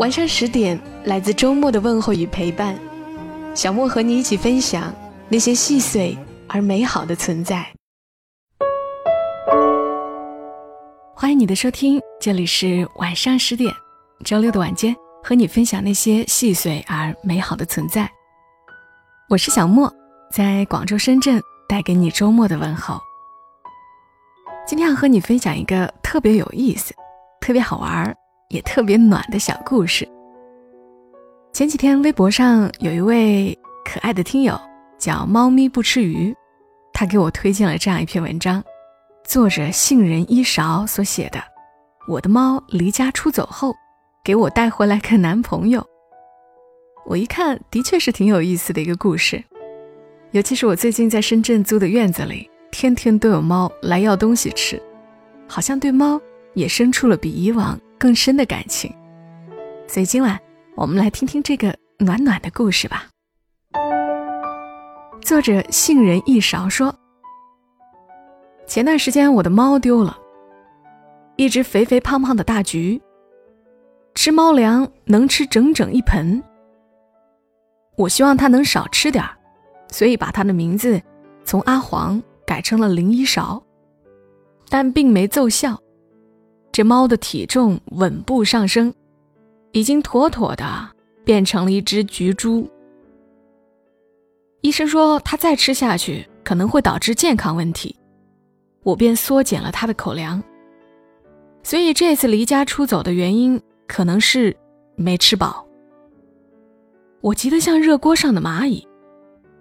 晚上十点，来自周末的问候与陪伴，小莫和你一起分享那些细碎而美好的存在。欢迎你的收听，这里是晚上十点，周六的晚间，和你分享那些细碎而美好的存在。我是小莫，在广州、深圳带给你周末的问候。今天要和你分享一个特别有意思、特别好玩儿。也特别暖的小故事。前几天微博上有一位可爱的听友叫“猫咪不吃鱼”，他给我推荐了这样一篇文章，作者杏仁一勺所写的《我的猫离家出走后，给我带回来个男朋友》。我一看，的确是挺有意思的一个故事。尤其是我最近在深圳租的院子里，天天都有猫来要东西吃，好像对猫也生出了比以往。更深的感情，所以今晚我们来听听这个暖暖的故事吧。作者杏仁一勺说：“前段时间我的猫丢了，一只肥肥胖胖的大橘，吃猫粮能吃整整一盆。我希望它能少吃点儿，所以把它的名字从阿黄改成了林一勺，但并没奏效。”这猫的体重稳步上升，已经妥妥的变成了一只橘猪。医生说它再吃下去可能会导致健康问题，我便缩减了它的口粮。所以这次离家出走的原因可能是没吃饱。我急得像热锅上的蚂蚁，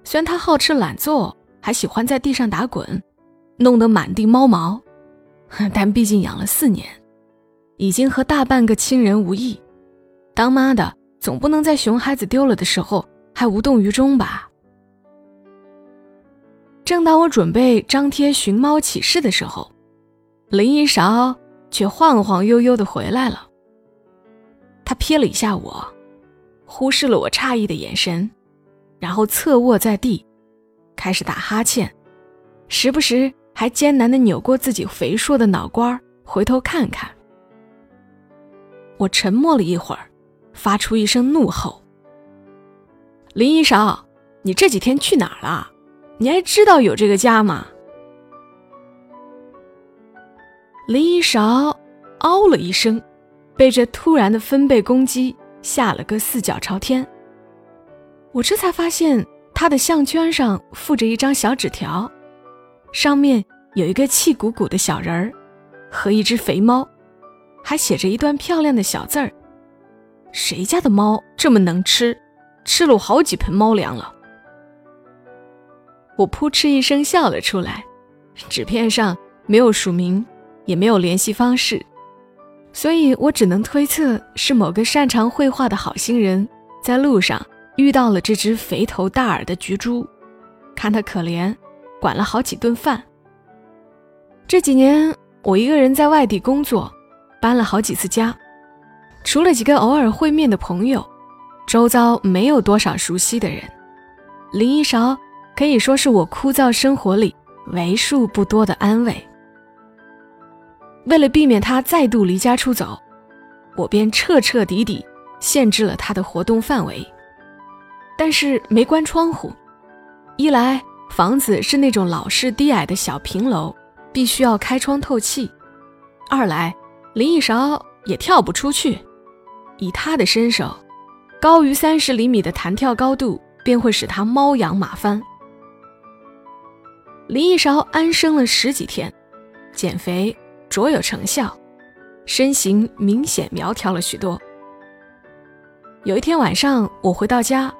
虽然它好吃懒做，还喜欢在地上打滚，弄得满地猫毛，但毕竟养了四年。已经和大半个亲人无异，当妈的总不能在熊孩子丢了的时候还无动于衷吧？正当我准备张贴寻猫启事的时候，林一勺却晃晃悠悠的回来了。他瞥了一下我，忽视了我诧异的眼神，然后侧卧在地，开始打哈欠，时不时还艰难的扭过自己肥硕的脑瓜回头看看。我沉默了一会儿，发出一声怒吼：“林一勺，你这几天去哪儿了？你还知道有这个家吗？”林一勺嗷了一声，被这突然的分贝攻击吓了个四脚朝天。我这才发现他的项圈上附着一张小纸条，上面有一个气鼓鼓的小人儿和一只肥猫。还写着一段漂亮的小字儿：“谁家的猫这么能吃？吃了我好几盆猫粮了。”我扑哧一声笑了出来。纸片上没有署名，也没有联系方式，所以我只能推测是某个擅长绘画的好心人在路上遇到了这只肥头大耳的橘猪，看它可怜，管了好几顿饭。这几年我一个人在外地工作。搬了好几次家，除了几个偶尔会面的朋友，周遭没有多少熟悉的人。林一勺可以说是我枯燥生活里为数不多的安慰。为了避免他再度离家出走，我便彻彻底底限制了他的活动范围。但是没关窗户，一来房子是那种老式低矮的小平楼，必须要开窗透气；二来。林一勺也跳不出去，以他的身手，高于三十厘米的弹跳高度便会使他猫仰马翻。林一勺安生了十几天，减肥卓有成效，身形明显苗条了许多。有一天晚上，我回到家，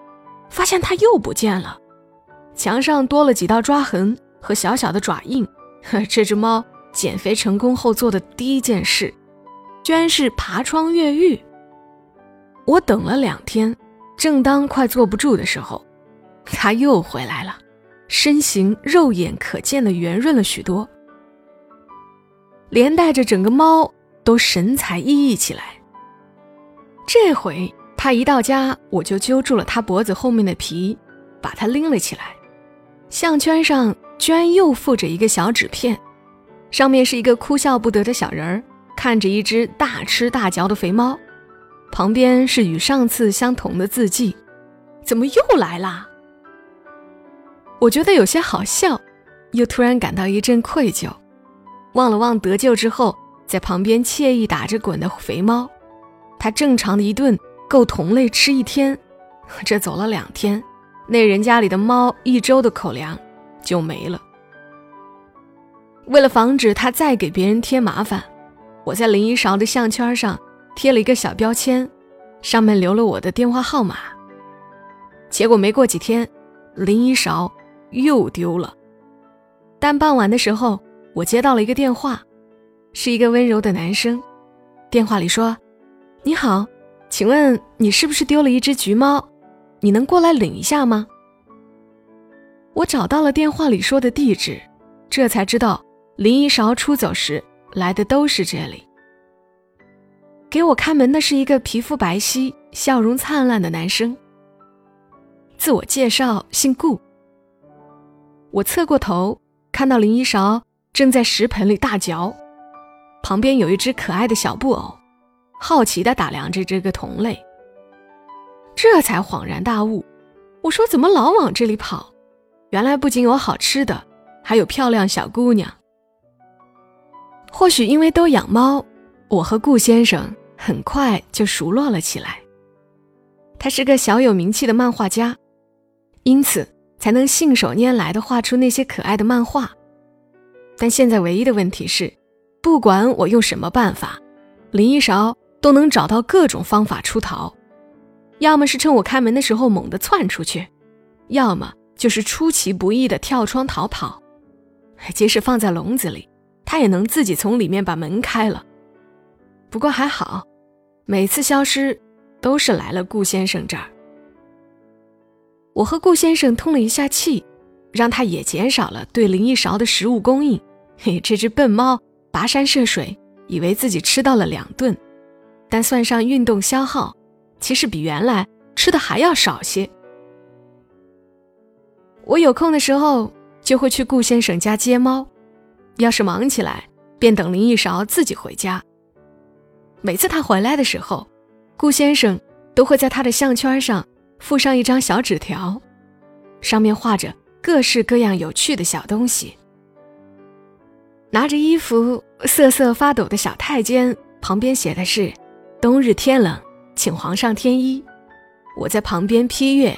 发现他又不见了，墙上多了几道抓痕和小小的爪印。呵 这只猫减肥成功后做的第一件事。居然是爬窗越狱，我等了两天，正当快坐不住的时候，他又回来了，身形肉眼可见的圆润了许多，连带着整个猫都神采奕奕起来。这回他一到家，我就揪住了他脖子后面的皮，把他拎了起来。项圈上居然又附着一个小纸片，上面是一个哭笑不得的小人儿，看着一只大吃大嚼的肥猫。旁边是与上次相同的字迹，怎么又来啦？我觉得有些好笑，又突然感到一阵愧疚。望了望得救之后在旁边惬意打着滚的肥猫，它正常的一顿够同类吃一天，这走了两天，那人家里的猫一周的口粮就没了。为了防止它再给别人添麻烦，我在林一勺的项圈上。贴了一个小标签，上面留了我的电话号码。结果没过几天，林一勺又丢了。但傍晚的时候，我接到了一个电话，是一个温柔的男生。电话里说：“你好，请问你是不是丢了一只橘猫？你能过来领一下吗？”我找到了电话里说的地址，这才知道林一勺出走时来的都是这里。给我开门的是一个皮肤白皙、笑容灿烂的男生。自我介绍，姓顾。我侧过头，看到林一勺正在食盆里大嚼，旁边有一只可爱的小布偶，好奇地打量着这个同类。这才恍然大悟，我说怎么老往这里跑？原来不仅有好吃的，还有漂亮小姑娘。或许因为都养猫。我和顾先生很快就熟络了起来。他是个小有名气的漫画家，因此才能信手拈来的画出那些可爱的漫画。但现在唯一的问题是，不管我用什么办法，林一勺都能找到各种方法出逃，要么是趁我开门的时候猛地窜出去，要么就是出其不意的跳窗逃跑。即使放在笼子里，他也能自己从里面把门开了。不过还好，每次消失都是来了顾先生这儿。我和顾先生通了一下气，让他也减少了对林一勺的食物供应。嘿，这只笨猫跋山涉水，以为自己吃到了两顿，但算上运动消耗，其实比原来吃的还要少些。我有空的时候就会去顾先生家接猫，要是忙起来，便等林一勺自己回家。每次他回来的时候，顾先生都会在他的项圈上附上一张小纸条，上面画着各式各样有趣的小东西。拿着衣服瑟瑟发抖的小太监旁边写的是：“冬日天冷，请皇上添衣。”我在旁边批阅：“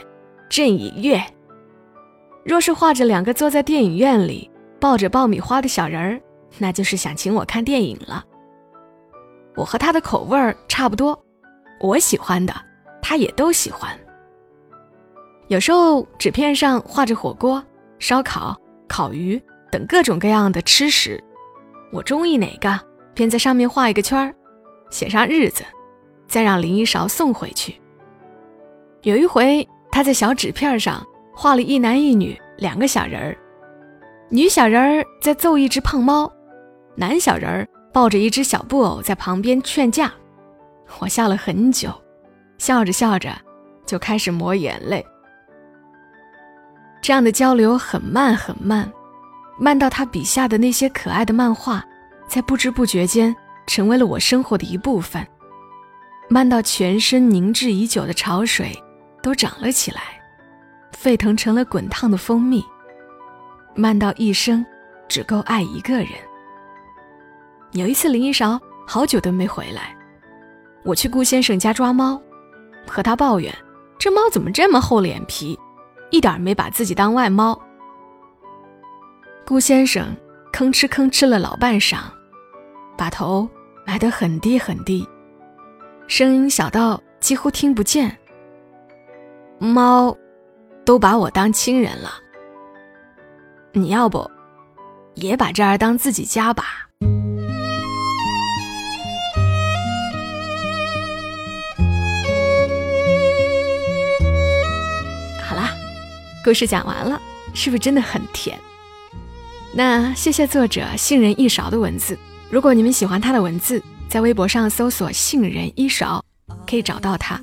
朕已阅。”若是画着两个坐在电影院里抱着爆米花的小人儿，那就是想请我看电影了。我和他的口味儿差不多，我喜欢的，他也都喜欢。有时候纸片上画着火锅、烧烤、烤鱼等各种各样的吃食，我中意哪个，便在上面画一个圈儿，写上日子，再让林一勺送回去。有一回，他在小纸片上画了一男一女两个小人儿，女小人儿在揍一只胖猫，男小人儿。抱着一只小布偶在旁边劝架，我笑了很久，笑着笑着就开始抹眼泪。这样的交流很慢很慢，慢到他笔下的那些可爱的漫画，在不知不觉间成为了我生活的一部分，慢到全身凝滞已久的潮水都涨了起来，沸腾成了滚烫的蜂蜜，慢到一生只够爱一个人。有一次，林一勺好久都没回来，我去顾先生家抓猫，和他抱怨这猫怎么这么厚脸皮，一点没把自己当外猫。顾先生吭哧吭哧了老半晌，把头埋得很低很低，声音小到几乎听不见。猫都把我当亲人了，你要不也把这儿当自己家吧。好啦故事讲完了是不是真的很甜？那谢谢作者杏仁一勺的文字如果你们喜欢他的文字在微博上搜索杏仁一勺可以找到他。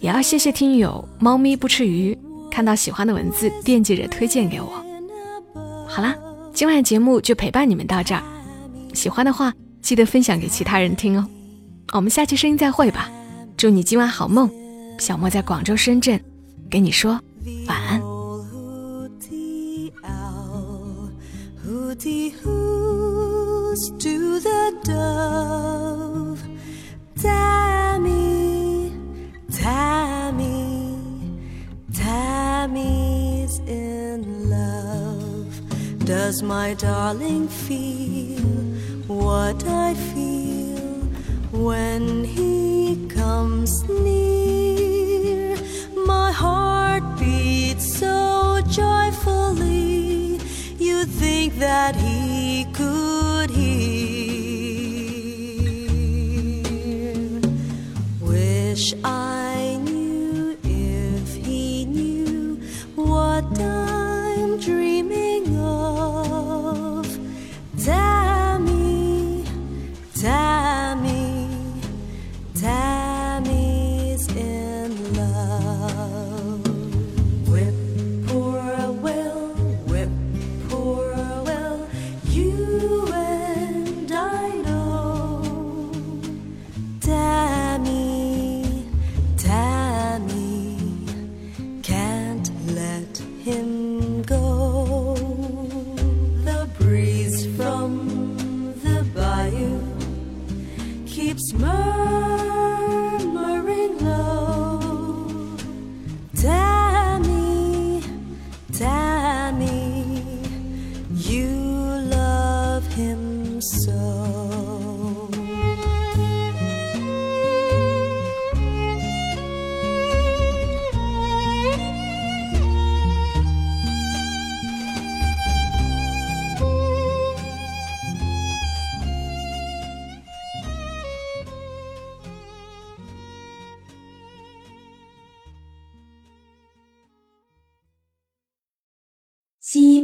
也要谢谢听友猫咪不吃鱼看到喜欢的文字惦记着推荐给我。好啦，今晚的节目就陪伴你们到这儿。喜欢的话，记得分享给其他人听哦。我们下期声音再会吧。祝你今晚好梦。小莫在广州、深圳，跟你说晚安。My darling feel what I feel when he comes near? My heart beats so joyfully, you'd think that he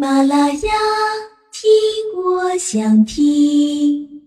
马拉雅》，听我想听。